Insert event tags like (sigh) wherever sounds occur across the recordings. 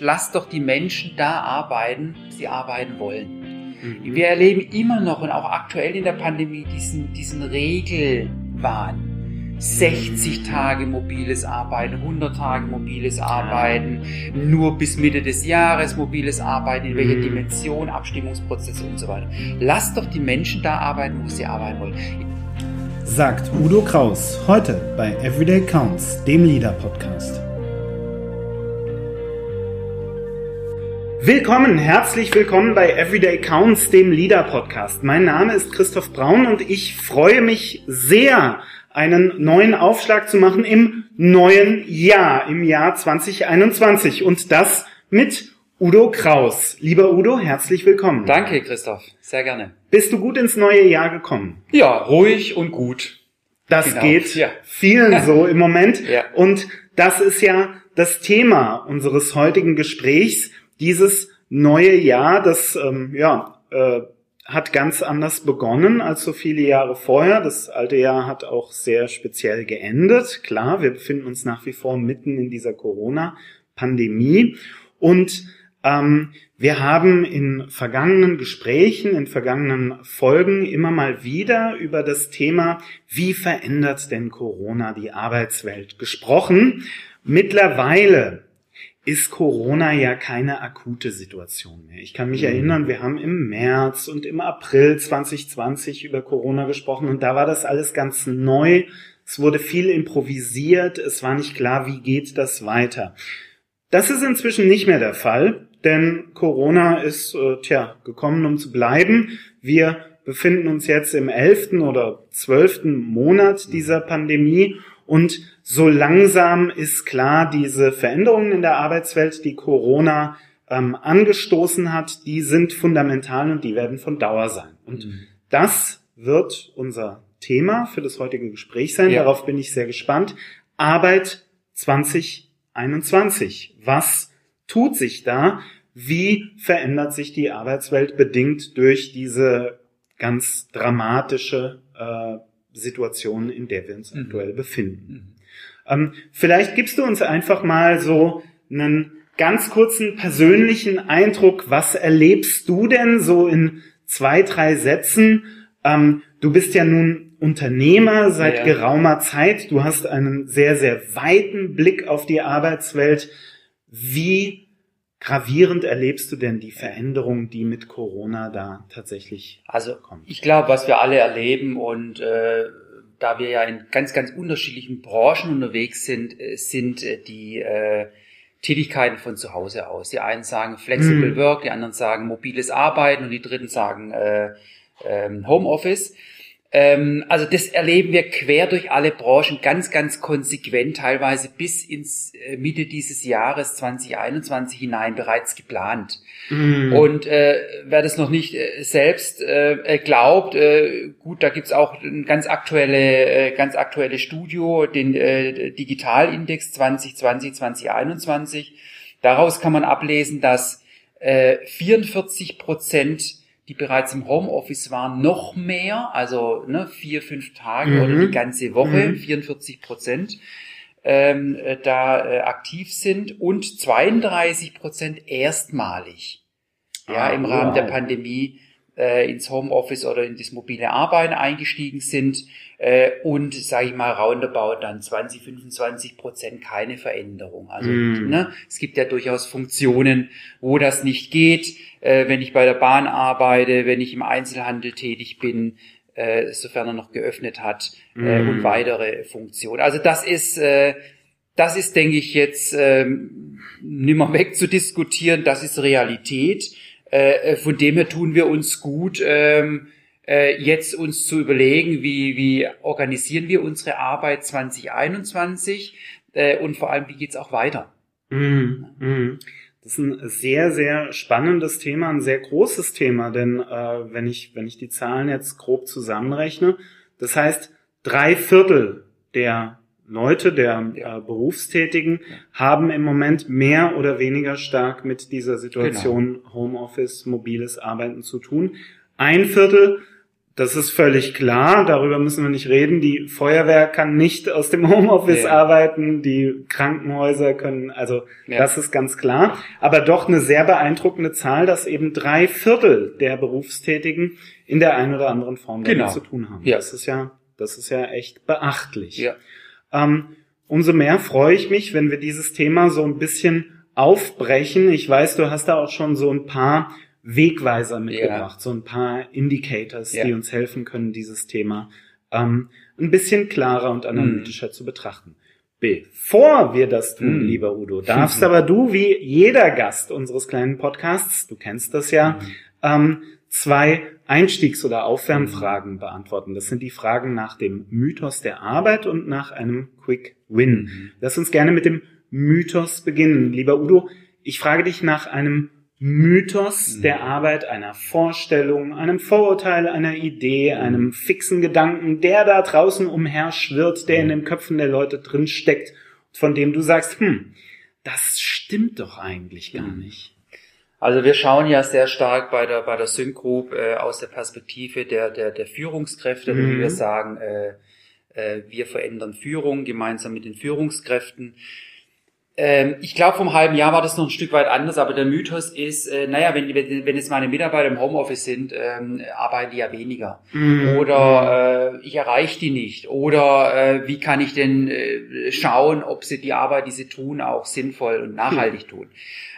lasst doch die Menschen da arbeiten, sie arbeiten wollen. Mhm. Wir erleben immer noch und auch aktuell in der Pandemie diesen, diesen Regelwahn. 60 Tage mobiles Arbeiten, 100 Tage mobiles Arbeiten, nur bis Mitte des Jahres mobiles Arbeiten, in welcher Mhm. Dimension, Abstimmungsprozesse und so weiter. Lasst doch die Menschen da arbeiten, wo sie arbeiten wollen. Sagt Udo Kraus heute bei Everyday Counts, dem Leader-Podcast. Willkommen, herzlich willkommen bei Everyday Counts, dem Leader-Podcast. Mein Name ist Christoph Braun und ich freue mich sehr, einen neuen Aufschlag zu machen im neuen Jahr, im Jahr 2021 und das mit Udo Kraus. Lieber Udo, herzlich willkommen. Danke, Christoph. Sehr gerne. Bist du gut ins neue Jahr gekommen? Ja, ruhig und gut. Das Genau, geht ja. vielen (laughs) so im Moment. Ja. Und das ist ja das Thema unseres heutigen Gesprächs. Dieses neue Jahr, das ähm, ja, äh, hat ganz anders begonnen als so viele Jahre vorher. Das alte Jahr hat auch sehr speziell geendet. Klar, wir befinden uns nach wie vor mitten in dieser Corona-Pandemie. Und ähm, wir haben in vergangenen Gesprächen, in vergangenen Folgen immer mal wieder über das Thema, wie verändert denn Corona die Arbeitswelt gesprochen. Mittlerweile ist Corona ja keine akute Situation mehr. Ich kann mich Mhm. erinnern, wir haben im März und im April 2020 über Corona gesprochen und da war das alles ganz neu. Es wurde viel improvisiert, es war nicht klar, wie geht das weiter. Das ist inzwischen nicht mehr der Fall, denn Corona ist, äh, tja, gekommen, um zu bleiben. Wir befinden uns jetzt im elften oder zwölften Monat dieser Pandemie und so langsam ist klar, diese Veränderungen in der Arbeitswelt, die Corona ähm, angestoßen hat, die sind fundamental und die werden von Dauer sein. Und das wird unser Thema für das heutige Gespräch sein. Ja. Darauf bin ich sehr gespannt. Arbeit 2021. Was tut sich da? Wie verändert sich die Arbeitswelt bedingt durch diese ganz dramatische äh, Situation, in der wir uns Mhm. aktuell befinden? Mhm. Ähm, vielleicht gibst du uns einfach mal so einen ganz kurzen persönlichen Eindruck. Was erlebst du denn so in zwei, drei Sätzen? Ähm, du bist ja nun Unternehmer seit Ja. geraumer Zeit. Du hast einen sehr, sehr weiten Blick auf die Arbeitswelt. Wie gravierend erlebst du denn die Veränderung, die mit Corona da tatsächlich Also kommt? ich glaube, was wir alle erleben und äh, da wir ja in ganz, ganz unterschiedlichen Branchen unterwegs sind, äh, sind äh, die äh, Tätigkeiten von zu Hause aus. Die einen sagen Flexible Mhm. Work, die anderen sagen mobiles Arbeiten und die dritten sagen äh, ähm, Homeoffice. Ähm, also das erleben wir quer durch alle Branchen ganz, ganz konsequent, teilweise bis ins äh, Mitte dieses Jahres 2021 hinein bereits geplant. Mhm. Und äh, wer das noch nicht äh, selbst äh, glaubt, äh, gut, da gibt's auch ein ganz aktuelle, äh, ganz aktuelle Studio, den äh, Digitalindex 2020, 2021. Daraus kann man ablesen, dass äh, 44 Prozent, die bereits im Homeoffice waren, noch mehr, also ne, vier, fünf Tage Mhm. oder die ganze Woche, Mhm. 44 Prozent ähm, äh, da äh, aktiv sind und 32 Prozent erstmalig ja, Ah, im Rahmen der. Pandemie äh, ins Homeoffice oder in das mobile Arbeiten eingestiegen sind äh, und, sage ich mal, roundabout dann 20, 25 Prozent keine Veränderung. Also Mm. ne, es gibt ja durchaus Funktionen, wo das nicht geht, äh, wenn ich bei der Bahn arbeite, wenn ich im Einzelhandel tätig bin, äh, sofern er noch geöffnet hat äh, Mm. und weitere Funktionen. Also das ist äh, das ist, denke ich, jetzt ähm, nimmer (laughs) weg zu diskutieren. Das ist Realität. Äh, äh, von dem her tun wir uns gut, ähm, äh, jetzt uns zu überlegen, wie, wie organisieren wir unsere Arbeit 2021 äh, und vor allem, wie geht's auch weiter. Mhm. Mhm. Das ist ein sehr, sehr spannendes Thema, ein sehr großes Thema, denn äh, wenn ich, wenn ich die Zahlen jetzt grob zusammenrechne, das heißt, drei Viertel der Leute, der Ja. äh, Berufstätigen, haben im Moment mehr oder weniger stark mit dieser Situation Genau. Homeoffice, mobiles Arbeiten zu tun. Ein Viertel Das ist völlig klar, darüber müssen wir nicht reden. Die Feuerwehr kann nicht aus dem Homeoffice ja. arbeiten, die Krankenhäuser können, also ja. das ist ganz klar. Aber doch eine sehr beeindruckende Zahl, dass eben drei Viertel der Berufstätigen in der einen oder anderen Form genau. damit zu tun haben. Ja. Das ist ja, das ist ja echt beachtlich. Ja. Ähm, umso mehr freue ich mich, wenn wir dieses Thema so ein bisschen aufbrechen. Ich weiß, du hast da auch schon so ein paar Wegweiser mitgebracht, ja. so ein paar Indicators, ja. die uns helfen können, dieses Thema ähm, ein bisschen klarer und analytischer mhm. zu betrachten. Bevor wir das tun, mhm. lieber Udo, darfst aber du, wie jeder Gast unseres kleinen Podcasts, du kennst das ja, mhm. ähm, zwei Einstiegs- oder Aufwärmfragen beantworten. Das sind die Fragen nach dem Mythos der Arbeit und nach einem Quick Win. Mhm. Lass uns gerne mit dem Mythos beginnen. Lieber Udo, ich frage dich nach einem Mythos mhm. der Arbeit, einer Vorstellung, einem Vorurteil, einer Idee, mhm. einem fixen Gedanken, der da draußen umherschwirrt, der in den Köpfen der Leute drin steckt, von dem du sagst, hm, das stimmt doch eigentlich gar nicht. Also wir schauen ja sehr stark bei der bei der Sync Group äh, aus der Perspektive der der der Führungskräfte, mhm. wie wir sagen, äh, äh, wir verändern Führung gemeinsam mit den Führungskräften. Ähm, ich glaube, vom halben Jahr war das noch ein Stück weit anders, aber der Mythos ist, äh, naja, wenn, wenn, wenn jetzt meine Mitarbeiter im Homeoffice sind, ähm, arbeiten die ja weniger. Mhm. Oder äh, ich erreiche die nicht. Oder äh, wie kann ich denn äh, schauen, ob sie die Arbeit, die sie tun, auch sinnvoll und nachhaltig mhm. tun.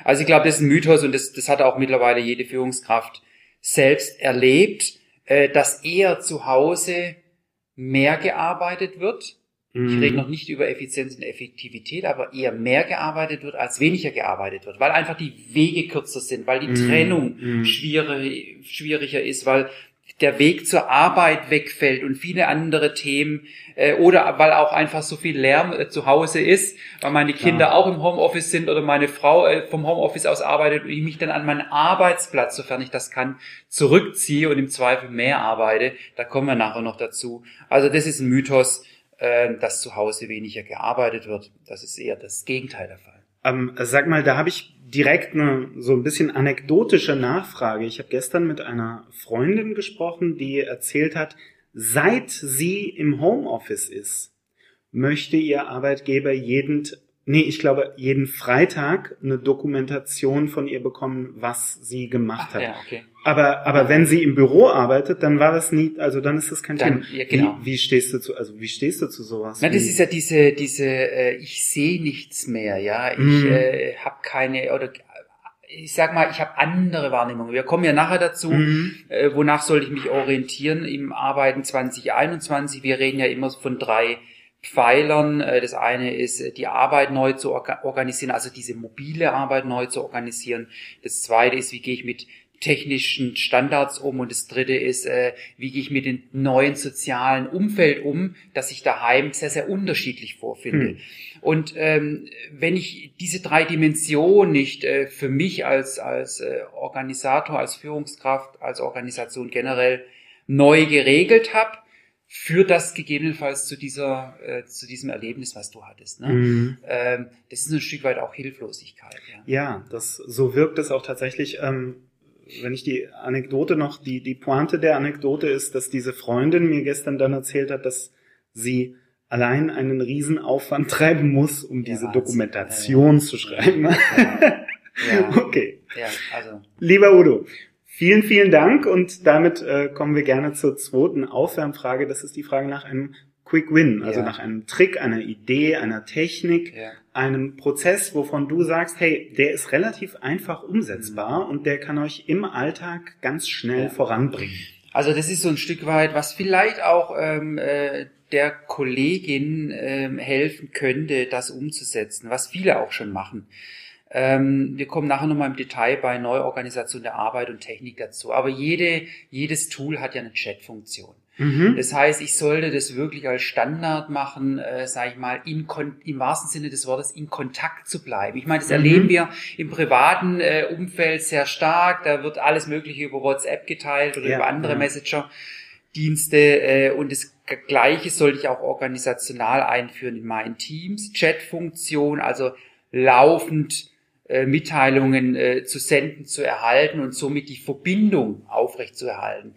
Also ich glaube, das ist ein Mythos und das, das hat auch mittlerweile jede Führungskraft selbst erlebt, äh, dass eher zu Hause mehr gearbeitet wird ich rede mhm. noch nicht über Effizienz und Effektivität, aber eher mehr gearbeitet wird, als weniger gearbeitet wird, weil einfach die Wege kürzer sind, weil die mm. Trennung mm. schwierig, schwieriger ist, weil der Weg zur Arbeit wegfällt und viele andere Themen äh, oder weil auch einfach so viel Lärm äh, zu Hause ist, weil meine Kinder ja. auch im Homeoffice sind oder meine Frau äh, vom Homeoffice aus arbeitet und ich mich dann an meinen Arbeitsplatz, sofern ich das kann, zurückziehe und im Zweifel mehr arbeite. Da kommen wir nachher noch dazu. Also das ist ein Mythos, äh, dass zu Hause weniger gearbeitet wird. Das ist eher das Gegenteil der Fall. Ähm, sag mal, da habe ich direkt eine so ein bisschen anekdotische Nachfrage. Ich habe gestern mit einer Freundin gesprochen, die erzählt hat, seit sie im Homeoffice ist, möchte ihr Arbeitgeber jeden nee, ich glaube, jeden Freitag eine Dokumentation von ihr bekommen, was sie gemacht Ach, hat. Ja, okay. Aber, aber wenn sie im Büro arbeitet, dann war das nie, also dann ist das kein dann, Thema. Ja, genau. wie, wie stehst du zu, also wie stehst du zu sowas? Na, das ist ja diese, diese, äh, ich sehe nichts mehr, ja, ich mhm. äh, habe keine oder ich sag mal, ich habe andere Wahrnehmungen. Wir kommen ja nachher dazu, mhm. äh, wonach soll ich mich orientieren im Arbeiten 2021. Wir reden ja immer von drei Pfeilern. Äh, das eine ist, äh, die Arbeit neu zu organisieren, also diese mobile Arbeit neu zu organisieren. Das zweite ist, wie gehe ich mit technischen Standards um und das dritte ist, äh, wie gehe ich mit dem neuen sozialen Umfeld um, das sich daheim sehr, sehr unterschiedlich vorfinde. Hm. Und ähm, wenn ich diese drei Dimensionen nicht äh, für mich als, als äh, Organisator, als Führungskraft, als Organisation generell neu geregelt habe, führt das gegebenenfalls zu dieser, äh, zu diesem Erlebnis, was du hattest. Ne? Mhm. Ähm, das ist ein Stück weit auch Hilflosigkeit. Ja, ja das so wirkt es auch tatsächlich. Ähm, wenn ich die Anekdote noch, die die Pointe der Anekdote ist, dass diese Freundin mir gestern dann erzählt hat, dass sie allein einen Riesenaufwand (laughs) treiben muss, um ja, diese Dokumentation ja, ja. zu schreiben. Ja. (laughs) okay. Ja, also. Lieber Udo, Vielen, vielen Dank und damit äh, kommen wir gerne zur zweiten Aufwärmfrage. Das ist die Frage nach einem Quick Win, also ja. nach einem Trick, einer Idee, einer Technik, ja. Einem Prozess, wovon du sagst, hey, der ist relativ einfach umsetzbar mhm. und der kann euch im Alltag ganz schnell ja. voranbringen. Also das ist so ein Stück weit, was vielleicht auch ähm, äh, der Kollegin ähm, helfen könnte, das umzusetzen, was viele auch schon machen. Ähm, wir kommen nachher nochmal im Detail bei Neuorganisation der Arbeit und Technik dazu. Aber jede, jedes Tool hat ja eine Chat-Funktion. Mhm. Das heißt, ich sollte das wirklich als Standard machen, äh, sage ich mal, in, im wahrsten Sinne des Wortes in Kontakt zu bleiben. Ich meine, das mhm. erleben wir im privaten äh, Umfeld sehr stark. Da wird alles Mögliche über WhatsApp geteilt oder ja, über andere ja. Messenger-Dienste. Äh, und das Gleiche sollte ich auch organisational einführen in meinen Teams. Chat-Funktion, also laufend äh, Mitteilungen äh, zu senden, zu erhalten und somit die Verbindung aufrechtzuerhalten.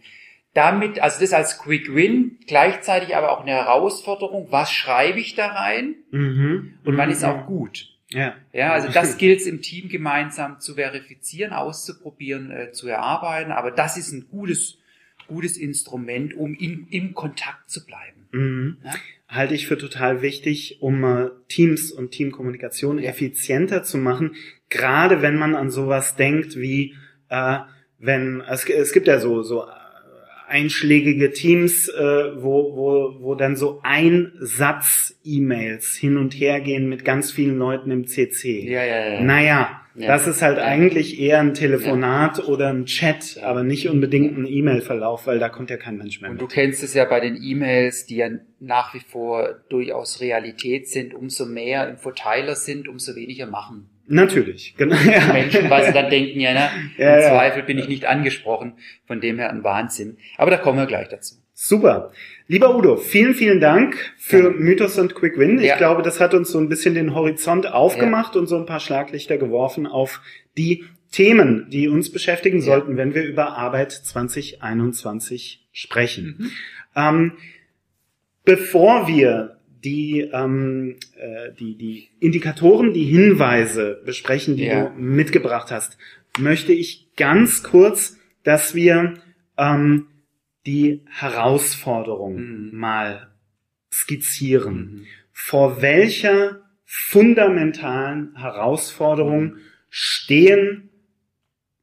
Damit, also das als Quick Win, gleichzeitig aber auch eine Herausforderung, was schreibe ich da rein Mhm. und wann Mhm. ist auch gut. Ja. Ja, also (laughs) das gilt es im Team gemeinsam zu verifizieren, auszuprobieren, äh, zu erarbeiten, aber das ist ein gutes, gutes Instrument, um in, im Kontakt zu bleiben. Mhm. Ja? Halte ich für total wichtig, um äh, Teams und Teamkommunikation Ja. effizienter zu machen. Gerade wenn man an sowas denkt wie, äh, wenn, es, es gibt ja so, so einschlägige Teams, äh, wo, wo, wo dann so ein Satz E-Mails hin und her gehen mit ganz vielen Leuten im CC. Ja, ja, ja. Naja, Ja. das ist halt Ja. eigentlich eher ein Telefonat oder ein Chat, aber nicht unbedingt ein E-Mail-Verlauf, weil da kommt ja kein Mensch mehr Und mit. du kennst es ja bei den E-Mails, die ja nach wie vor durchaus Realität sind. Umso mehr im Verteiler sind, umso weniger machen Natürlich, (laughs) genau. Ja. Menschen, weil sie dann denken, ja, ne, im Ja, ja. Zweifel bin ich nicht angesprochen. Von dem her ein Wahnsinn. Aber da kommen wir gleich dazu. Super. Lieber Udo, vielen, vielen Dank für Ja. Mythos und Quick Win. Ich Ja. glaube, das hat uns so ein bisschen den Horizont aufgemacht und so ein paar Schlaglichter geworfen auf die Themen, die uns beschäftigen Ja. sollten, wenn wir über Arbeit 2021 sprechen. Mhm. Ähm, bevor wir die, ähm, äh, die, die Indikatoren, die Hinweise besprechen, die Ja. du mitgebracht hast, möchte ich ganz kurz, dass wir ähm, die Herausforderung Mhm. mal skizzieren. Mhm. Vor welcher fundamentalen Herausforderung stehen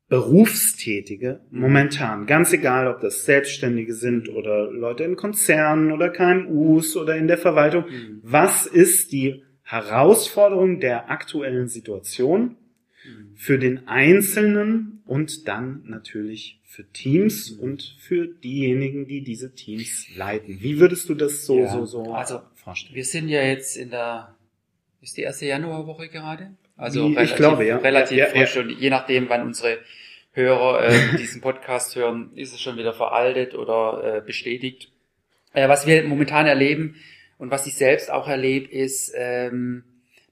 Berufstätige momentan, ganz egal, ob das Selbstständige sind oder Leute in Konzernen oder KMUs oder in der Verwaltung. Mhm. Was ist die Herausforderung der aktuellen Situation Mhm. für den Einzelnen und dann natürlich für Teams Mhm. und für diejenigen, die diese Teams leiten? Wie würdest du das so, Ja, so, so also, vorstellen? Wir sind ja jetzt in der, ist die erste Januarwoche gerade? Also Wie- ich relativ, glaube, ja. relativ Ja, ja, frisch und je nachdem, wann unsere Hörer äh, (laughs) diesen Podcast hören, ist es schon wieder veraltet oder äh, bestätigt. Äh, was wir momentan erleben und was ich selbst auch erlebe, ist, ähm,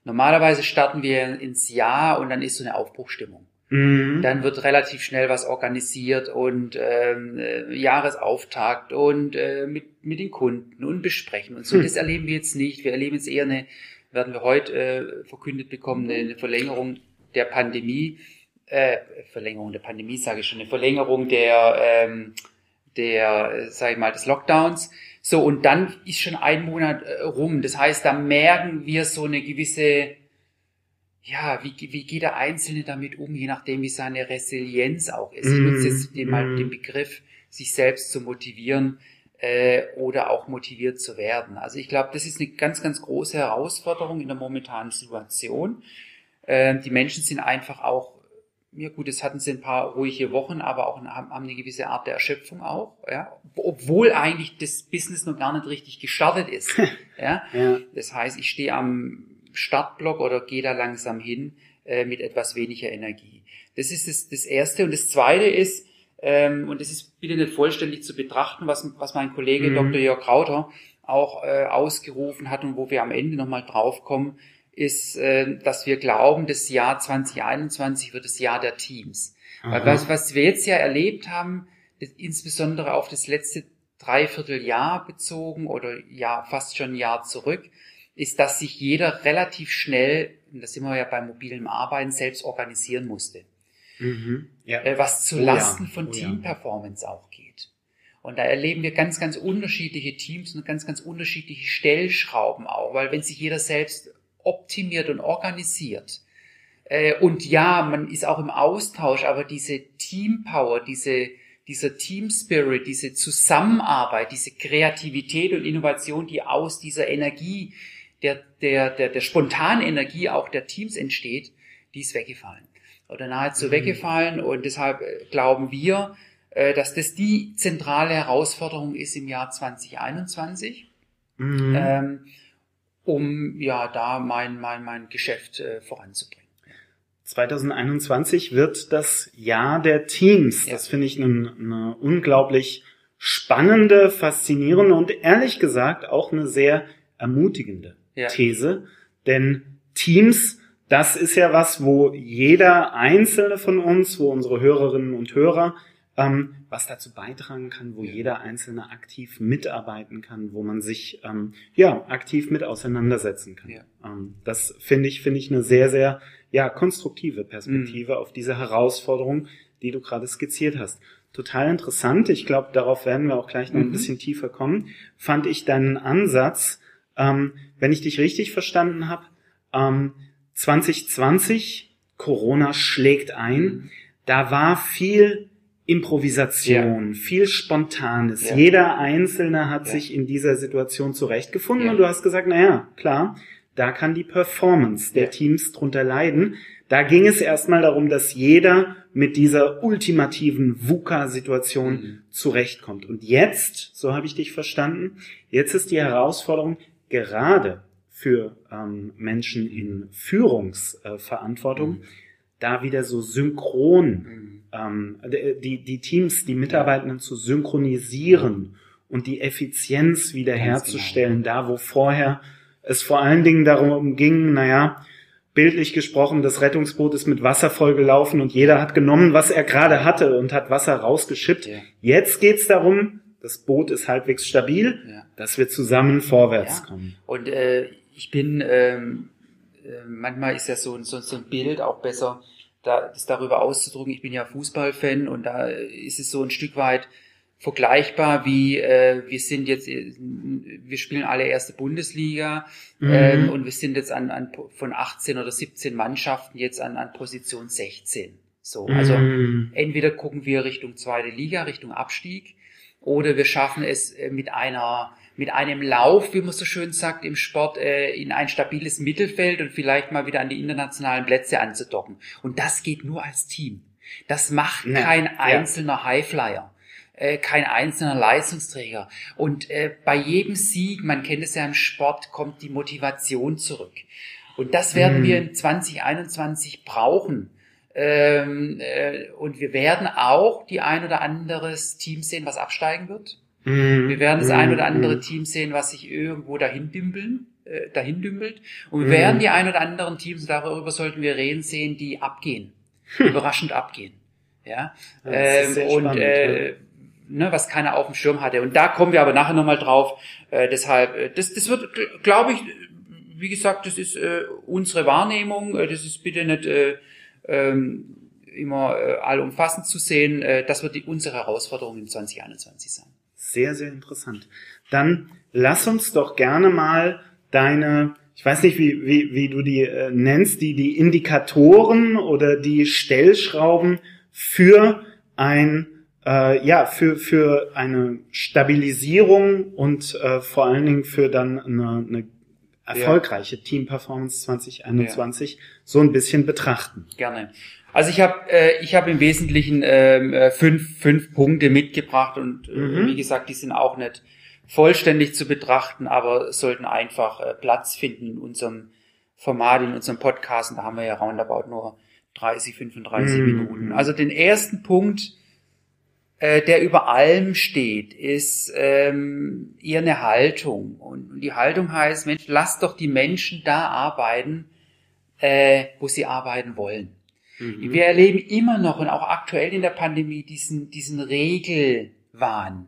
normalerweise starten wir ins Jahr und dann ist so eine Aufbruchstimmung. Mhm. Dann wird relativ schnell was organisiert und ähm, äh, Jahresauftakt und äh, mit, mit den Kunden und besprechen und so. Hm. Das erleben wir jetzt nicht. Wir erleben jetzt eher eine, werden wir heute äh, verkündet bekommen, eine Verlängerung der Pandemie, äh, Verlängerung der Pandemie sage ich schon, eine Verlängerung der, ähm, der, äh, sag ich mal, des Lockdowns. So, und dann ist schon ein Monat äh, rum. Das heißt, da merken wir so eine gewisse, ja, wie, wie geht der Einzelne damit um, je nachdem, wie seine Resilienz auch ist. Ich nutze jetzt den, mal den Begriff, sich selbst zu motivieren äh, oder auch motiviert zu werden. Also ich glaube, das ist eine ganz, ganz große Herausforderung in der momentanen Situation. Ähm, die Menschen sind einfach auch, ja gut, es hatten sie ein paar ruhige Wochen, aber auch haben, haben eine gewisse Art der Erschöpfung auch, ja, obwohl eigentlich das Business noch gar nicht richtig gestartet ist. (laughs) ja, Ja. das heißt, ich stehe am Startblock oder gehe da langsam hin äh, mit etwas weniger Energie. Das ist das, das Erste. Und das Zweite ist, ähm, und das ist bitte nicht vollständig zu betrachten, was, was mein Kollege Mhm. Dr. Jörg Krauter auch äh, ausgerufen hat und wo wir am Ende nochmal draufkommen, ist, äh, dass wir glauben, das Jahr 2021 wird das Jahr der Teams. Weil was, was wir jetzt ja erlebt haben, das, insbesondere auf das letzte Dreivierteljahr bezogen oder ja fast schon ein Jahr zurück, ist, dass sich jeder relativ schnell, und da sind wir ja beim mobilen Arbeiten, selbst organisieren musste. Mhm. Ja. Äh, was zu Oh ja, Lasten von oh ja. Teamperformance auch geht. Und da erleben wir ganz, ganz unterschiedliche Teams und ganz, ganz unterschiedliche Stellschrauben auch, weil wenn sich jeder selbst optimiert und organisiert, äh, und ja, man ist auch im Austausch, aber diese Teampower, diese, dieser Team Spirit, diese Zusammenarbeit, diese Kreativität und Innovation, die aus dieser Energie, der, der, der, der spontanen Energie auch der Teams entsteht, die ist weggefallen. Oder nahezu Mhm. weggefallen und deshalb äh, glauben wir, äh, dass das die zentrale Herausforderung ist im Jahr 2021 Mhm. ähm, um ja da mein, mein, mein Geschäft äh, voranzubringen. 2021 wird das Jahr der Teams. Ja. Das finde ich eine, eine unglaublich spannende, faszinierende und ehrlich gesagt auch eine sehr ermutigende Ja. These. Denn Teams, das ist ja was, wo jeder einzelne von uns, wo unsere Hörerinnen und Hörer ähm, was dazu beitragen kann, wo jeder Einzelne aktiv mitarbeiten kann, wo man sich ähm, ja aktiv mit auseinandersetzen kann. Ja. Ähm, das finde ich finde ich eine sehr sehr ja konstruktive Perspektive mhm. auf diese Herausforderung, die du gerade skizziert hast. Total interessant. Ich glaube, darauf werden wir auch gleich noch mhm. ein bisschen tiefer kommen. Fand ich deinen Ansatz, ähm, wenn ich dich richtig verstanden habe, ähm, 2020 Corona schlägt ein. Da war viel Improvisation, ja. viel Spontanes. Ja. Jeder Einzelne hat ja. sich in dieser Situation zurechtgefunden und du hast gesagt, na ja, klar, da kann die Performance der Teams drunter leiden. Da ging es erstmal darum, dass jeder mit dieser ultimativen VUCA-Situation mhm. zurechtkommt. Und jetzt, so habe ich dich verstanden, jetzt ist die Herausforderung gerade für ähm, Menschen in Führungsverantwortung, mhm. da wieder so synchron mhm ähm, die, die Teams, die Mitarbeitenden zu synchronisieren und die Effizienz wiederherzustellen, genau. da wo vorher es vor allen Dingen darum ging, naja, bildlich gesprochen, das Rettungsboot ist mit Wasser vollgelaufen und jeder hat genommen, was er gerade hatte und hat Wasser rausgeschippt. Ja. Jetzt geht's darum, das Boot ist halbwegs stabil, ja. dass wir zusammen vorwärts ja. kommen. Und äh, ich bin, ähm, äh, manchmal ist ja so, so, so ein Bild auch besser, da, das darüber auszudrücken. Ich bin ja Fußballfan und da ist es so ein Stück weit vergleichbar wie äh, wir sind jetzt wir spielen alle erste Bundesliga mhm. ähm, und wir sind jetzt an, an von 18 oder 17 Mannschaften jetzt an, an Position 16 so also mhm. entweder gucken wir Richtung zweite Liga Richtung Abstieg oder wir schaffen es äh, mit einer mit einem Lauf, wie man so schön sagt im Sport, äh, in ein stabiles Mittelfeld und vielleicht mal wieder an die internationalen Plätze anzudocken. Und das geht nur als Team. Das macht ja, kein einzelner. Highflyer äh, kein einzelner Leistungsträger. Und äh, bei jedem Sieg, man kennt es ja im Sport, kommt die Motivation zurück. Und das werden mhm. wir in 2021 brauchen. Ähm, äh, und wir werden auch die ein oder anderes Team sehen, was absteigen wird. Mhm. Wir werden das ein oder mhm. andere Team sehen, was sich irgendwo dahin dümpeln, äh, dahin dümpelt. Und wir mhm. werden die ein oder anderen Teams, darüber sollten wir reden sehen, die abgehen. Hm. Überraschend abgehen. Ja. Ähm, und spannend, äh, ja. ne, was keiner auf dem Schirm hatte. Und da kommen wir aber nachher nochmal drauf. Äh, deshalb, äh, das, das wird, glaube ich, wie gesagt, das ist äh, unsere Wahrnehmung. Äh, das ist bitte nicht äh, ähm, immer äh, allumfassend zu sehen. Äh, das wird die, unsere Herausforderung in 2021 sein sehr, sehr interessant. Dann lass uns doch gerne mal deine, ich weiß nicht, wie, wie, wie du die äh, nennst, die, die Indikatoren oder die Stellschrauben für ein äh, ja, für, für eine Stabilisierung und äh, vor allen Dingen für dann eine, eine erfolgreiche ja. Team Performance 2021 ja. so ein bisschen betrachten. Gerne. Also ich habe äh, ich habe im Wesentlichen ähm, äh, fünf fünf Punkte mitgebracht und äh, mhm. wie gesagt, die sind auch nicht vollständig zu betrachten, aber sollten einfach äh, Platz finden in unserem Format, in unserem Podcast. Und da haben wir ja roundabout nur 30, 35 mhm. Minuten. Also den ersten Punkt, äh, der über allem steht, ist ähm, eher eine Haltung. Und die Haltung heißt, Mensch, lasst doch die Menschen da arbeiten, äh, wo sie arbeiten wollen. Mhm. Wir erleben immer noch und auch aktuell in der Pandemie diesen, diesen Regelwahn.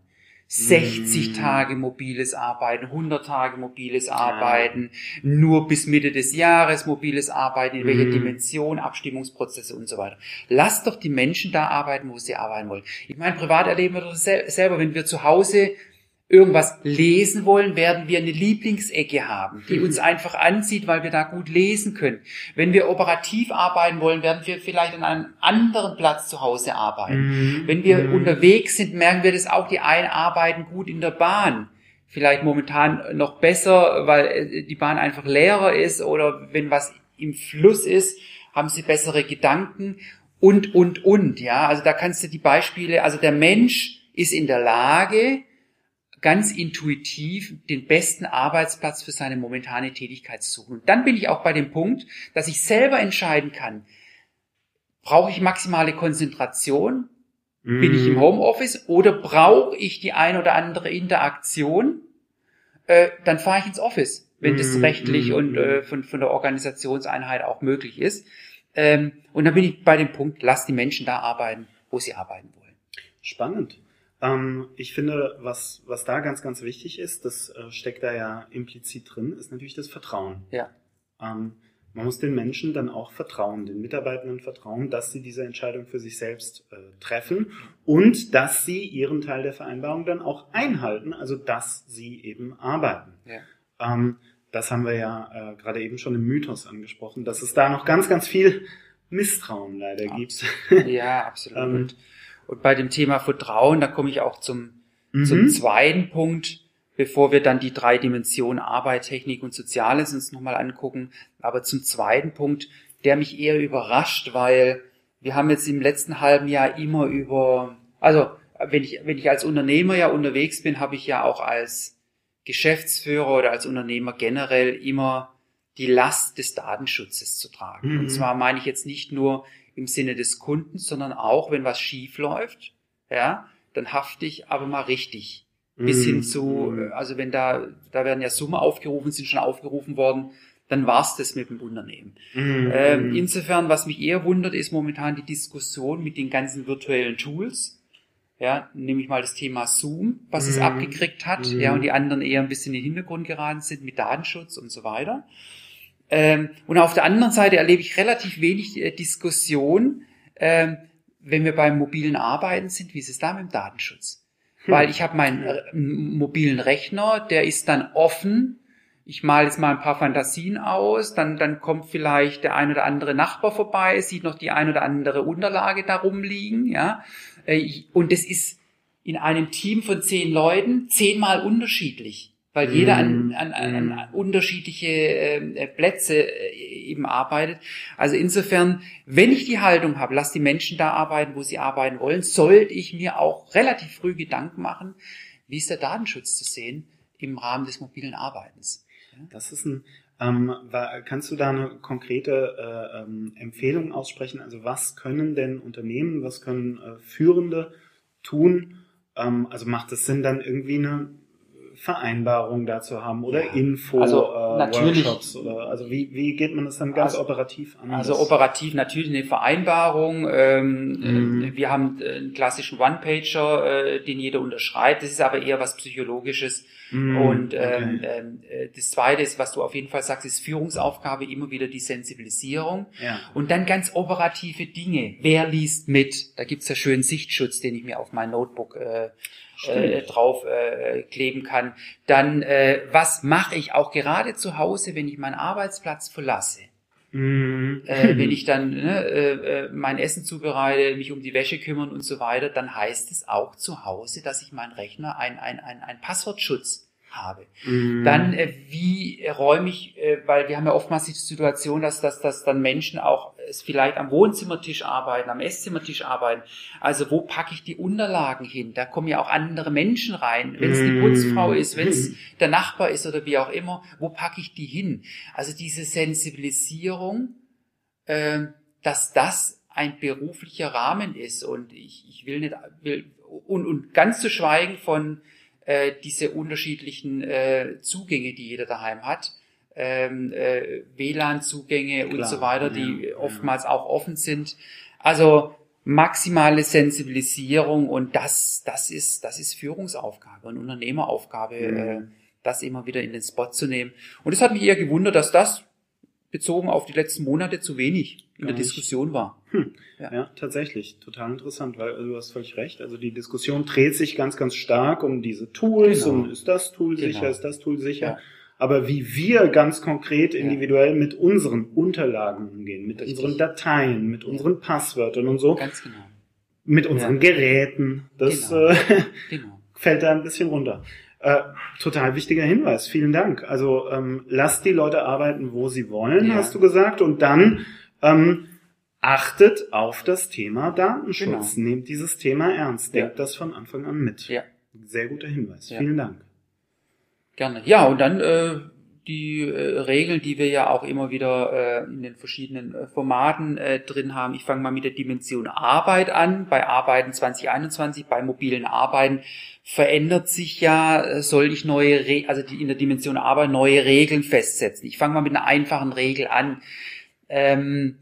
60 mhm. Tage mobiles Arbeiten, 100 Tage mobiles Arbeiten, ja. nur bis Mitte des Jahres mobiles Arbeiten, in welcher mhm. Dimension, Abstimmungsprozesse und so weiter. Lasst doch die Menschen da arbeiten, wo sie arbeiten wollen. Ich meine, privat erleben wir das selber, wenn wir zu Hause irgendwas lesen wollen, werden wir eine Lieblingsecke haben, die (laughs) uns einfach anzieht, weil wir da gut lesen können. Wenn wir operativ arbeiten wollen, werden wir vielleicht an einem anderen Platz zu Hause arbeiten. Mhm. Wenn wir mhm. unterwegs sind, merken wir das auch, die einen arbeiten gut in der Bahn. Vielleicht momentan noch besser, weil äh, die Bahn einfach leerer ist oder wenn was im Fluss ist, haben sie bessere Gedanken und, und, und, ja. Also da kannst du die Beispiele, also der Mensch ist in der Lage, ganz intuitiv den besten Arbeitsplatz für seine momentane Tätigkeit zu suchen. Und dann bin ich auch bei dem Punkt, dass ich selber entscheiden kann, brauche ich maximale Konzentration, mm. bin ich im mhm. Homeoffice oder brauche ich die ein oder andere Interaktion, äh, dann fahre ich ins Office, wenn mm. das mhm. rechtlich mm. und äh, von, von der Organisationseinheit auch möglich ist. Ähm, und dann bin ich bei dem Punkt, lass die Menschen da arbeiten, wo sie arbeiten wollen. Spannend. Ähm, ich finde, was, was da ganz, ganz wichtig ist, das äh, steckt da ja implizit drin, ist natürlich das Vertrauen. Ja. Ähm, man muss den Menschen dann auch vertrauen, den Mitarbeitenden vertrauen, dass sie diese Entscheidung für sich selbst äh, treffen und dass sie ihren Teil der Vereinbarung dann auch einhalten, also dass sie eben arbeiten. Ja. Ähm, das haben wir ja äh, gerade eben schon im Mythos angesprochen, dass es da noch ganz, ganz viel Misstrauen leider ja. gibt. Ja, absolut. (laughs) ähm, und, bei dem Thema Vertrauen, da komme ich auch zum, zum mhm. zweiten Punkt bevor wir dann die drei Dimensionen Arbeit, Technik und Soziales uns nochmal angucken. Aber zum zweiten Punkt, der mich eher überrascht, weil wir haben jetzt im letzten halben Jahr immer über, also wenn ich, wenn ich als Unternehmer ja unterwegs bin, habe ich ja auch als Geschäftsführer oder als Unternehmer generell immer die Last des Datenschutzes zu tragen. Mhm. Und zwar meine ich jetzt nicht nur im Sinne des Kunden, sondern auch, wenn was schief läuft, ja, dann hafte ich aber mal richtig bis hin mhm. zu, mhm. also wenn da, da werden ja Summen aufgerufen, sind schon aufgerufen worden, dann war's das mit dem Unternehmen. Mhm. Ähm, insofern, was mich eher wundert, ist momentan die Diskussion mit den ganzen virtuellen Tools. Ja, nehme ich mal das Thema Zoom, was mhm. es abgekriegt hat, mhm. ja, und die anderen eher ein bisschen in den Hintergrund geraten sind mit Datenschutz und so weiter. Ähm, und auf der anderen Seite erlebe ich relativ wenig äh, Diskussion, ähm, wenn wir beim mobilen Arbeiten sind, wie ist es da mit dem Datenschutz? weil ich habe meinen äh, mobilen Rechner, der ist dann offen. Ich male jetzt mal ein paar Fantasien aus, dann, dann kommt vielleicht der ein oder andere Nachbar vorbei, sieht noch die ein oder andere Unterlage darum liegen, ja. Äh, und das ist in einem Team von zehn Leuten zehnmal unterschiedlich weil jeder an, mhm. an, an, mhm. unterschiedliche äh, Plätze äh, eben arbeitet. Also insofern, wenn ich die Haltung habe, lass die Menschen da arbeiten, wo sie arbeiten wollen, sollte ich mir auch relativ früh Gedanken machen, wie ist der Datenschutz zu sehen im Rahmen des mobilen Arbeitens. Das ist ein, ähm, kannst du da eine konkrete äh, ähm, Empfehlung aussprechen? Also was können denn Unternehmen, was können äh, Führende tun? Ähm, also macht es Sinn, dann irgendwie eine Vereinbarung dazu haben oder ja. Info also, äh, natürlich, Workshops oder also wie, wie geht man das dann ganz also, operativ an? Also operativ natürlich eine Vereinbarung. Ähm, mhm. Wir haben einen klassischen One-Pager, äh, den jeder unterschreibt. Das ist aber eher was Psychologisches. Mhm. Und ähm, okay. ähm, äh, das Zweite ist, was du auf jeden Fall sagst, ist Führungsaufgabe immer wieder die Sensibilisierung. Ja. Und dann ganz operative Dinge. Wer liest mit? Da gibt's ja schönen Sichtschutz, den ich mir auf mein Notebook äh, äh, drauf äh, kleben kann. Dann, äh, was mache ich auch gerade zu Hause, wenn ich meinen Arbeitsplatz verlasse? Mhm. Äh, wenn (clears throat) ich dann ne, äh, äh, mein Essen zubereite, mich um die Wäsche kümmern und so weiter, dann heißt es auch zu Hause, dass ich meinen Rechner ein, ein, ein, ein Passwortschutz habe. Mhm. Dann, äh, wie räume ich, äh, weil wir haben ja oftmals die Situation, dass, dass, dass dann Menschen auch es vielleicht am Wohnzimmertisch arbeiten, am Esszimmertisch arbeiten. Also wo packe ich die Unterlagen hin? Da kommen ja auch andere Menschen rein. Wenn es die mhm. Putzfrau ist, wenn es der Nachbar ist oder wie auch immer, wo packe ich die hin? Also diese Sensibilisierung, äh, dass das ein beruflicher Rahmen ist und ich, ich will nicht will, und, und ganz zu schweigen von äh, diese unterschiedlichen äh, Zugänge, die jeder daheim hat, ähm, äh, WLAN-Zugänge und so weiter, die ja, oftmals ja. auch offen sind. Also maximale Sensibilisierung und das, das ist, das ist Führungsaufgabe und Unternehmeraufgabe, mhm. äh, das immer wieder in den Spot zu nehmen. Und es hat mich eher gewundert, dass das bezogen auf die letzten Monate zu wenig in Gar der nicht. Diskussion war. Hm. Ja. ja. tatsächlich. Total interessant, weil du hast völlig recht. Also die Diskussion dreht sich ganz, ganz stark um diese Tools genau. und ist das Tool genau. sicher, ist das Tool sicher. Ja. Aber wie wir ganz konkret individuell ja. mit unseren Unterlagen umgehen, mit Richtig. unseren Dateien, mit unseren Passwörtern und so. Ganz genau. Mit unseren Geräten. Das genau. Äh, genau. (laughs) fällt da ein bisschen runter. Äh, total wichtiger Hinweis. Vielen Dank. Also ähm, lasst die Leute arbeiten, wo sie wollen, hast du gesagt. Und dann ähm, achtet auf das Thema Datenschutz. Genau. Nehmt dieses Thema ernst. Denkt ja. das von Anfang an mit. Ja. Sehr guter Hinweis. Ja. Vielen Dank. Gerne. Ja, und dann äh, die äh, Regeln, die wir ja auch immer wieder äh, in den verschiedenen äh, Formaten äh, drin haben. Ich fange mal mit der Dimension Arbeit an. Bei Arbeiten 2021, bei mobilen Arbeiten verändert sich ja, äh, soll ich neue, Re also die, in der Dimension Arbeit neue Regeln festsetzen. Ich fange mal mit einer einfachen Regel an. Ähm,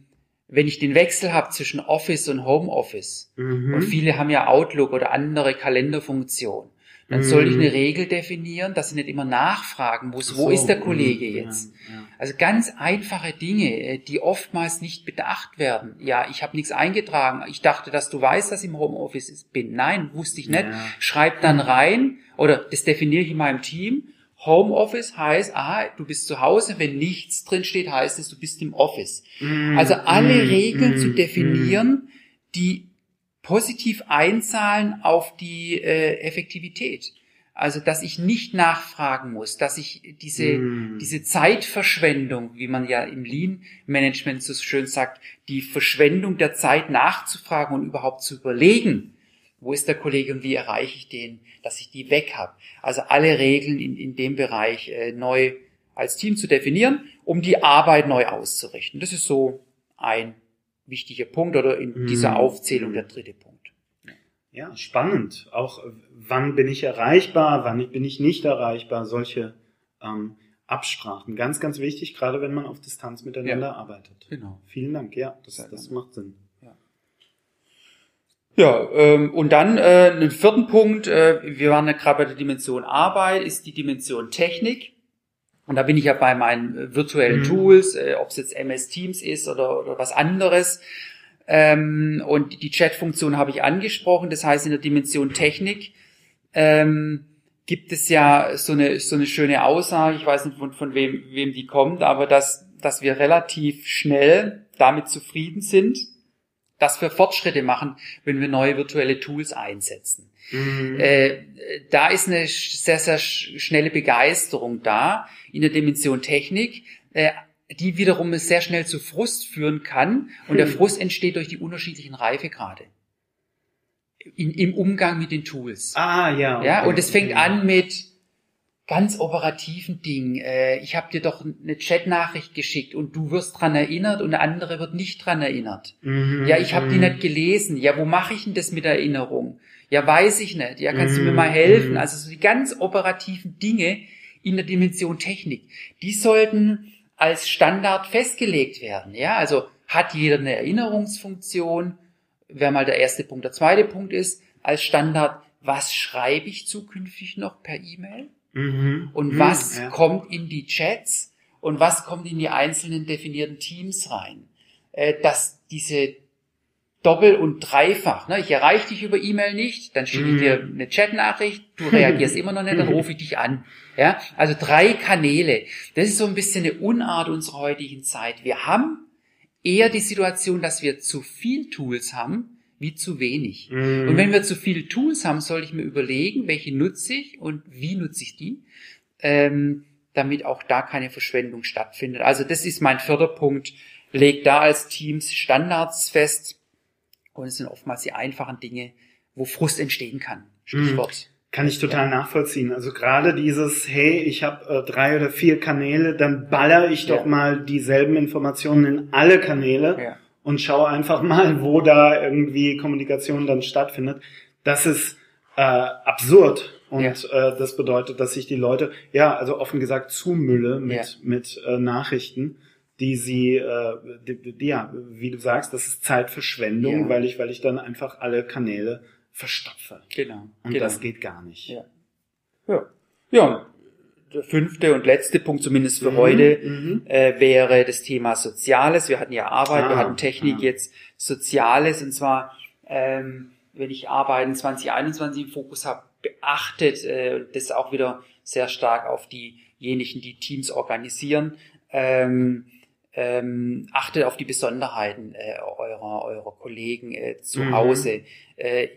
wenn ich den Wechsel habe zwischen Office und Homeoffice, Mhm. und viele haben ja Outlook oder andere Kalenderfunktionen, dann soll ich eine Regel definieren, dass ich nicht immer nachfragen muss, wo So, ist der Kollege mhm, jetzt? Ja, ja. Also ganz einfache Dinge, äh, die oftmals nicht bedacht werden. Ja, ich habe nichts eingetragen. Ich dachte, dass du weißt, dass ich im Homeoffice bin. Nein, wusste ich nicht. Ja. Schreib dann rein oder das definiere ich in meinem Team. Homeoffice heißt, aha, du bist zu Hause. Wenn nichts drin steht, heißt es, du bist im Office. Mhm, Also alle mhm, Regeln mhm, zu mhm. definieren, die positiv einzahlen auf die äh, Effektivität. Also, dass ich nicht nachfragen muss, dass ich diese, Mhm. diese Zeitverschwendung, wie man ja im Lean-Management so schön sagt, die Verschwendung der Zeit nachzufragen und überhaupt zu überlegen, wo ist der Kollege und wie erreiche ich den, dass ich die weg habe. Also alle Regeln in, in dem Bereich äh, neu als Team zu definieren, um die Arbeit neu auszurichten. Das ist so ein wichtiger Punkt oder in dieser Mhm. Aufzählung der dritte Punkt. Ja, spannend. Auch wann bin ich erreichbar, wann bin ich nicht erreichbar, solche ähm, Absprachen. Ganz, ganz wichtig, gerade wenn man auf Distanz miteinander arbeitet. Genau. Vielen Dank, ja, das, Sehr das gerne. macht Sinn. Ja, ähm, und dann äh, einen vierten Punkt, äh, wir waren ja gerade bei der Dimension Arbeit, ist die Dimension Technik. Und da bin ich ja bei meinen äh, virtuellen Mhm. Tools, äh, ob es jetzt MS Teams ist oder, oder was anderes. Ähm, und die Chat-Funktion habe ich angesprochen. Das heißt, in der Dimension Technik ähm, gibt es ja so eine, so eine schöne Aussage, ich weiß nicht, von, von wem, wem die kommt, aber dass, dass wir relativ schnell damit zufrieden sind, dass wir Fortschritte machen, wenn wir neue virtuelle Tools einsetzen. Mhm. Äh, da ist eine sehr, sehr sch- schnelle Begeisterung da in der Dimension Technik, äh, die wiederum sehr schnell zu Frust führen kann. Und der Hm. Frust entsteht durch die unterschiedlichen Reifegrade in, im Umgang mit den Tools. ah, ja. Ja, okay, und es fängt an mit ganz operativen Dingen. Äh, ich habe dir doch eine Chatnachricht geschickt und du wirst dran erinnert und der andere wird nicht dran erinnert. Mhm, Ja, ich habe die mhm. nicht gelesen. Ja, wo mache ich denn das mit Erinnerung? Ja, weiß ich nicht. Ja, kannst du mir Mhm, mal helfen? mhm. Also so die ganz operativen Dinge in der Dimension Technik, die sollten als Standard festgelegt werden. Ja, also hat jeder eine Erinnerungsfunktion? Wäre mal der erste Punkt. Der zweite Punkt ist als Standard, was schreibe ich zukünftig noch per E-Mail? Mhm. Und Mhm, was ja. kommt in die Chats und was kommt in die einzelnen definierten Teams rein. Äh, dass diese Doppel- und Dreifach, ne, ich erreiche dich über E-Mail nicht, dann schicke ich Mhm. dir eine Chatnachricht, du reagierst immer noch nicht, dann (laughs) rufe ich dich an. Ja, also drei Kanäle. Das ist so ein bisschen eine Unart unserer heutigen Zeit. Wir haben eher die Situation, dass wir zu viel Tools haben, wie zu wenig. Mhm. Und wenn wir zu viele Tools haben, soll ich mir überlegen, welche nutze ich und wie nutze ich die, ähm, damit auch da keine Verschwendung stattfindet. Also das ist mein vierter Punkt. Legt da als Teams Standards fest und es sind oftmals die einfachen Dinge, wo Frust entstehen kann. Stichwort. Kann ich total nachvollziehen. Also gerade dieses, hey, ich habe äh, drei oder vier Kanäle, dann baller ich doch Ja. mal dieselben Informationen in alle Kanäle Ja. Und schaue einfach mal, wo da irgendwie Kommunikation dann stattfindet. Das ist äh, absurd. Und Ja. äh, das bedeutet, dass ich die Leute, ja, also offen gesagt, zumülle mit, Ja. mit äh, Nachrichten, die sie, äh, die, die, ja, wie du sagst, das ist Zeitverschwendung, Ja. weil ich, weil ich dann einfach alle Kanäle verstopfe. Genau. Und genau. das geht gar nicht. Ja. Ja. Ja. Der fünfte und letzte Punkt, zumindest für Mhm, heute, mhm. äh, wäre das Thema Soziales. Wir hatten ja Arbeit, wir Ah, hatten Technik, ah. jetzt Soziales. Und zwar, ähm, wenn ich Arbeiten 2021 im Fokus habe, beachtet, äh, das auch wieder sehr stark auf diejenigen, die Teams organisieren, ähm, ähm, achtet auf die Besonderheiten äh, eurer, eurer Kollegen äh, zu Mhm. Hause. Äh,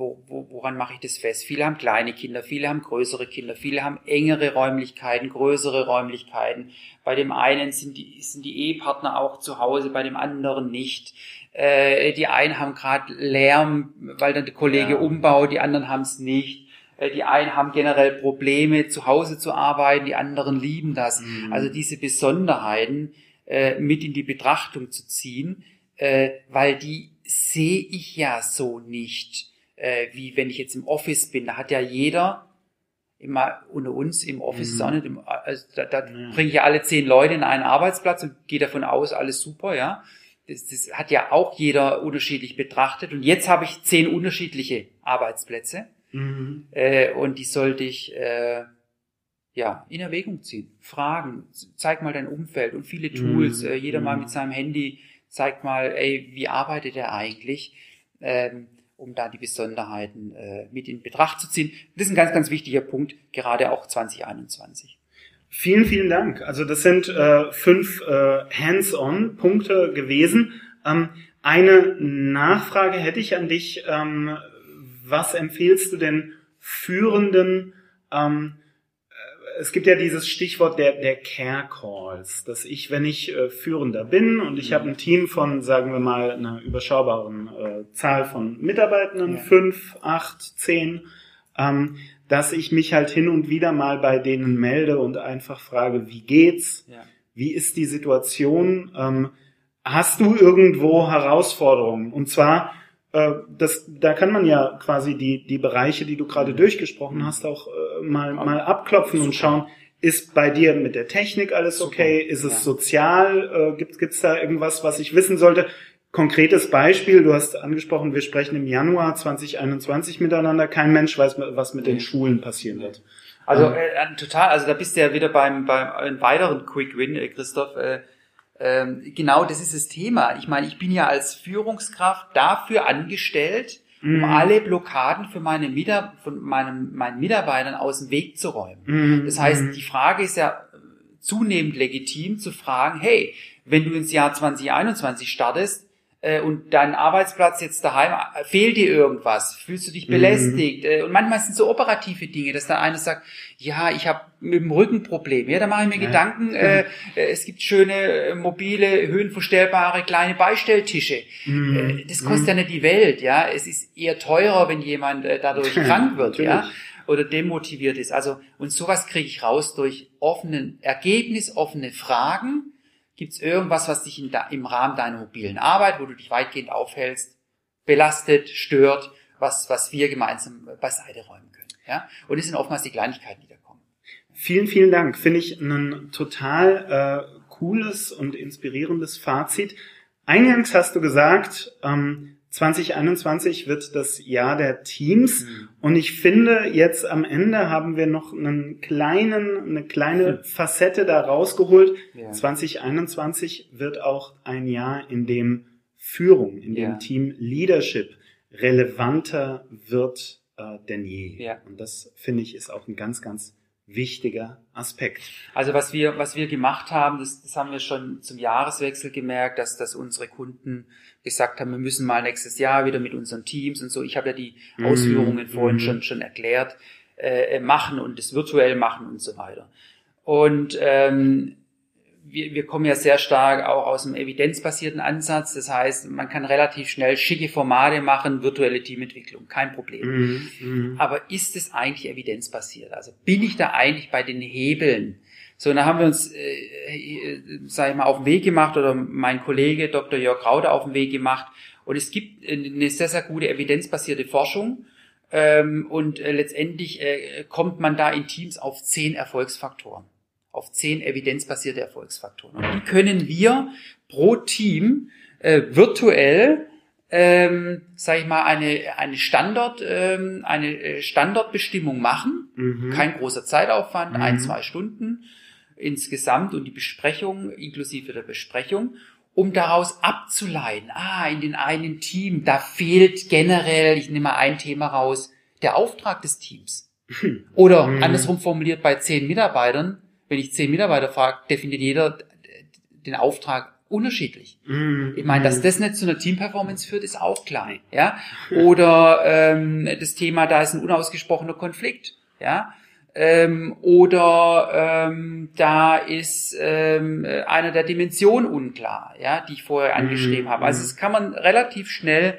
wo, wo, woran mache ich das fest? Viele haben kleine Kinder, viele haben größere Kinder, viele haben engere Räumlichkeiten, größere Räumlichkeiten. Bei dem einen sind die, sind die Ehepartner auch zu Hause, bei dem anderen nicht. Äh, die einen haben gerade Lärm, weil dann der Kollege Ja. umbaut, die anderen haben es nicht. Äh, die einen haben generell Probleme, zu Hause zu arbeiten, die anderen lieben das. Mhm. Also diese Besonderheiten äh, mit in die Betrachtung zu ziehen, äh, weil die sehe ich ja so nicht, äh, wie wenn ich jetzt im Office bin. Da hat ja jeder immer unter uns im Office Mhm. auch nicht, im, also da, da Ja. bringe ich ja alle zehn Leute in einen Arbeitsplatz und gehe davon aus, alles super, ja. das, das hat ja auch jeder unterschiedlich betrachtet. Und jetzt habe ich zehn unterschiedliche Arbeitsplätze. Mhm. Äh, und die sollte ich äh, ja in Erwägung ziehen. Fragen, zeig mal dein Umfeld und viele Tools. Mhm. Äh, jeder mal mhm. mit seinem Handy zeigt mal, ey, wie arbeitet er eigentlich? Ähm, um da die Besonderheiten äh, mit in Betracht zu ziehen. Das ist ein ganz, ganz wichtiger Punkt, gerade auch 2021. Vielen, vielen Dank. Also das sind äh, fünf äh, Hands-on-Punkte gewesen. Ähm, eine Nachfrage hätte ich an dich. Ähm, was empfiehlst du denn Führenden? Ähm, äh, es gibt ja dieses Stichwort der, der Care Calls, dass ich, wenn ich äh, Führender bin und ich habe ein Team von, sagen wir mal, einer überschaubaren äh, Zahl von Mitarbeitenden, ja. fünf, acht, zehn, ähm, dass ich mich halt hin und wieder mal bei denen melde und einfach frage, wie geht's? Ja. Wie ist die Situation? Ähm, hast du irgendwo Herausforderungen? Und zwar, äh, das, da kann man ja quasi die, die Bereiche, die du gerade mhm. durchgesprochen hast, auch äh, mal, mal abklopfen Super. und schauen, ist bei dir mit der Technik alles okay? Super. Ist es ja. sozial? Äh, gibt es da irgendwas, was ich wissen sollte? Konkretes Beispiel, du hast angesprochen, wir sprechen im Januar 2021 miteinander. Kein Mensch weiß, was mit den Schulen passieren wird. Also ähm, äh, total, also da bist du ja wieder beim, beim einem weiteren Quick Win, äh, Christoph. Äh, äh, genau, das ist das Thema. Ich meine, ich bin ja als Führungskraft dafür angestellt, um mhm. alle Blockaden für meine Mitar von meinem, meinen Mitarbeitern aus dem Weg zu räumen. Mhm. Das heißt, mhm. die Frage ist ja zunehmend legitim zu fragen, hey, wenn du ins Jahr 2021 startest, äh, und dein Arbeitsplatz jetzt daheim, äh, fehlt dir irgendwas? Fühlst du dich mhm. belästigt? Mhm. und manchmal sind so operative Dinge, dass der eine sagt, ja, ich habe mit dem Rücken Probleme. Ja, da mache ich mir ja. Gedanken, äh, es gibt schöne, mobile, höhenverstellbare kleine Beistelltische. Mhm. das kostet mhm. ja nicht die Welt, ja. Es ist eher teurer, wenn jemand dadurch (laughs) krank wird, ja oder demotiviert ist. Also, und sowas kriege ich raus durch offenen, ergebnisoffene Fragen, Gibt es irgendwas, was dich in, im Rahmen deiner mobilen Arbeit, wo du dich weitgehend aufhältst, belastet, stört, was, was wir gemeinsam beiseite räumen können? Ja? Und es sind oftmals die Kleinigkeiten, die da kommen. Vielen, vielen Dank. Finde ich ein total äh, cooles und inspirierendes Fazit. Eingangs hast du gesagt, ähm, 2021 wird das Jahr der Teams mhm. und ich finde, jetzt am Ende haben wir noch einen kleinen, eine kleine mhm. Facette da rausgeholt. Ja. 2021 wird auch ein Jahr, in dem Führung, in dem ja. Team Leadership relevanter wird äh, denn je. Ja. Und das finde ich ist auch ein ganz, ganz wichtiger Aspekt. Also was wir, was wir gemacht haben, das, das haben wir schon zum Jahreswechsel gemerkt, dass, dass unsere Kunden gesagt haben, wir müssen mal nächstes Jahr wieder mit unseren Teams und so. Ich habe ja die mhm. Ausführungen mm. vorhin mm. schon, schon erklärt, äh, machen und das virtuell machen und so weiter. Und ähm, wir, wir kommen ja sehr stark auch aus dem evidenzbasierten Ansatz. Das heißt, man kann relativ schnell schicke Formate machen, virtuelle Teamentwicklung, kein Problem. Mhm, mhm. Aber ist es eigentlich evidenzbasiert? Also bin ich da eigentlich bei den Hebeln? So, da haben wir uns, äh, äh, sag ich mal, auf den Weg gemacht oder mein Kollege Dr. Jörg Raude auf den Weg gemacht. Und es gibt eine sehr, sehr gute evidenzbasierte Forschung. Ähm, und äh, letztendlich äh, kommt man da in Teams auf zehn Erfolgsfaktoren auf zehn evidenzbasierte Erfolgsfaktoren. Und die können wir pro Team äh, virtuell ähm, sage ich mal, eine, eine Standort, ähm, eine äh, Standortbestimmung machen. Mhm. Kein großer Zeitaufwand, mhm. ein, zwei Stunden insgesamt und die Besprechung inklusive der Besprechung, um daraus abzuleiten, ah, in den einen Team, da fehlt generell, ich nehme mal ein Thema raus, der Auftrag des Teams. (laughs) Oder mhm. andersrum formuliert, bei zehn Mitarbeitern wenn ich zehn Mitarbeiter frage, definiert jeder den Auftrag unterschiedlich. Mm, ich meine, dass mm. das nicht zu einer Teamperformance führt, ist auch klar. Ja? (laughs) Oder ähm, das Thema, da ist ein unausgesprochener Konflikt. Ja? Ähm, oder ähm, da ist ähm, einer der Dimensionen unklar, ja, die ich vorher angeschrieben mm, habe. Also das kann man relativ schnell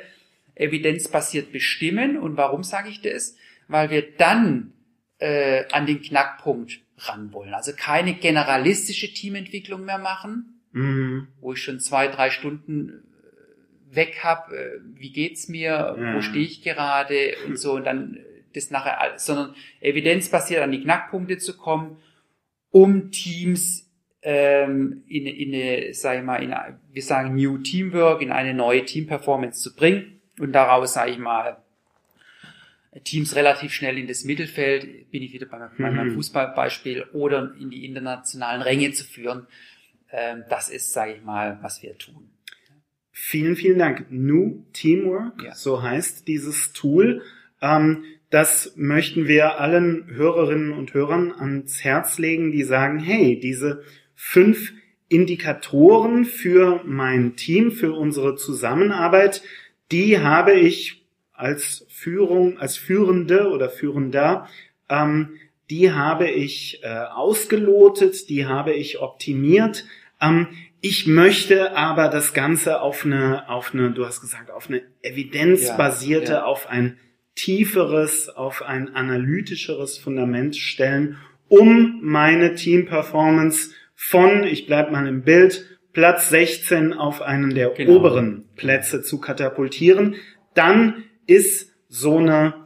evidenzbasiert bestimmen. Und warum sage ich das? Weil wir dann äh, an den Knackpunkt ran wollen. Also keine generalistische Teamentwicklung mehr machen, mhm. wo ich schon zwei, drei Stunden äh, weg habe, äh, wie geht's mir, ja. wo stehe ich gerade und so und dann äh, das nachher, sondern evidenzbasiert an die Knackpunkte zu kommen, um Teams ähm, in, in eine, sag ich mal, in, wir sagen New Teamwork, in eine neue Team-Performance zu bringen und daraus, sage ich mal, Teams relativ schnell in das Mittelfeld, bin ich wieder bei, meinem mhm. Fußballbeispiel, oder in die internationalen Ränge zu führen. Ähm, das ist, sage ich mal, was wir tun. Vielen, vielen Dank. New Teamwork, ja. so heißt dieses Tool. Ähm, das möchten wir allen Hörerinnen und Hörern ans Herz legen, die sagen, hey, diese fünf Indikatoren für mein Team, für unsere Zusammenarbeit, die habe ich als Führung, als Führende oder Führender, ähm, die habe ich äh, ausgelotet, die habe ich optimiert. Ähm, ich möchte aber das Ganze auf eine, auf eine, du hast gesagt, auf eine evidenzbasierte, ja, ja. auf ein tieferes, auf ein analytischeres Fundament stellen, um meine Team-Performance von, ich bleib mal im Bild, Platz 16 auf einen der genau. oberen Plätze zu katapultieren, dann ist so eine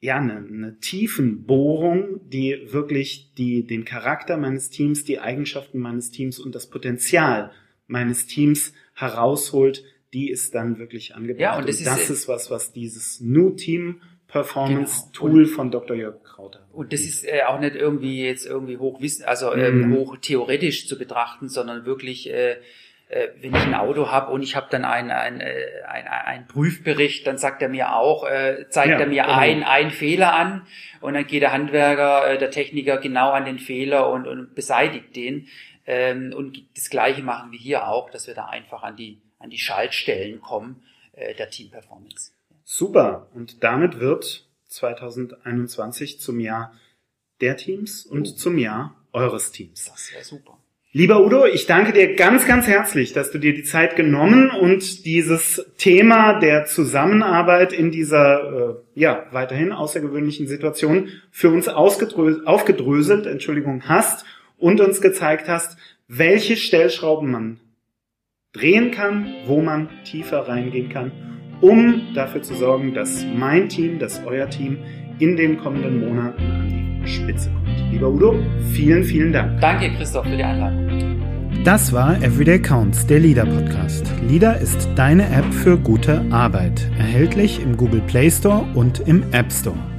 ja, eine, eine Tiefenbohrung, die wirklich die, den Charakter meines Teams, die Eigenschaften meines Teams und das Potenzial meines Teams herausholt, die ist dann wirklich angebracht. Ja, und das, und das ist, ist, was, was dieses New Team Performance genau. Tool von Dr. Jörg Krauter. Und das ist äh, auch nicht irgendwie jetzt irgendwie hochwissen, also ähm, mhm. hoch theoretisch zu betrachten, sondern wirklich äh, äh, wenn ich ein Auto habe und ich habe dann einen ein, äh, ein, ein Prüfbericht, dann sagt er mir auch, äh, zeigt ja, er mir genau. ein, ein Fehler an und dann geht der Handwerker, äh, der Techniker genau an den Fehler und, und beseitigt den. Ähm, und das Gleiche machen wir hier auch, dass wir da einfach an die, an die Schaltstellen kommen äh, der Team Performance. Super. Und damit wird 2021 zum Jahr der Teams und oh. zum Jahr eures Teams. Das wäre super. Lieber Udo, ich danke dir ganz, ganz herzlich, dass du dir die Zeit genommen und dieses Thema der Zusammenarbeit in dieser, äh, ja, weiterhin außergewöhnlichen Situation für uns aufgedröselt, Entschuldigung, hast und uns gezeigt hast, welche Stellschrauben man drehen kann, wo man tiefer reingehen kann, um dafür zu sorgen, dass mein Team, dass euer Team in den kommenden Monaten an die Spitze kommt. Lieber Udo, vielen, vielen Dank. Danke, Christoph, für die Einladung. Das war Everyday Counts, der Leader Podcast. Leader ist deine App für gute Arbeit. Erhältlich im Google Play Store und im App Store.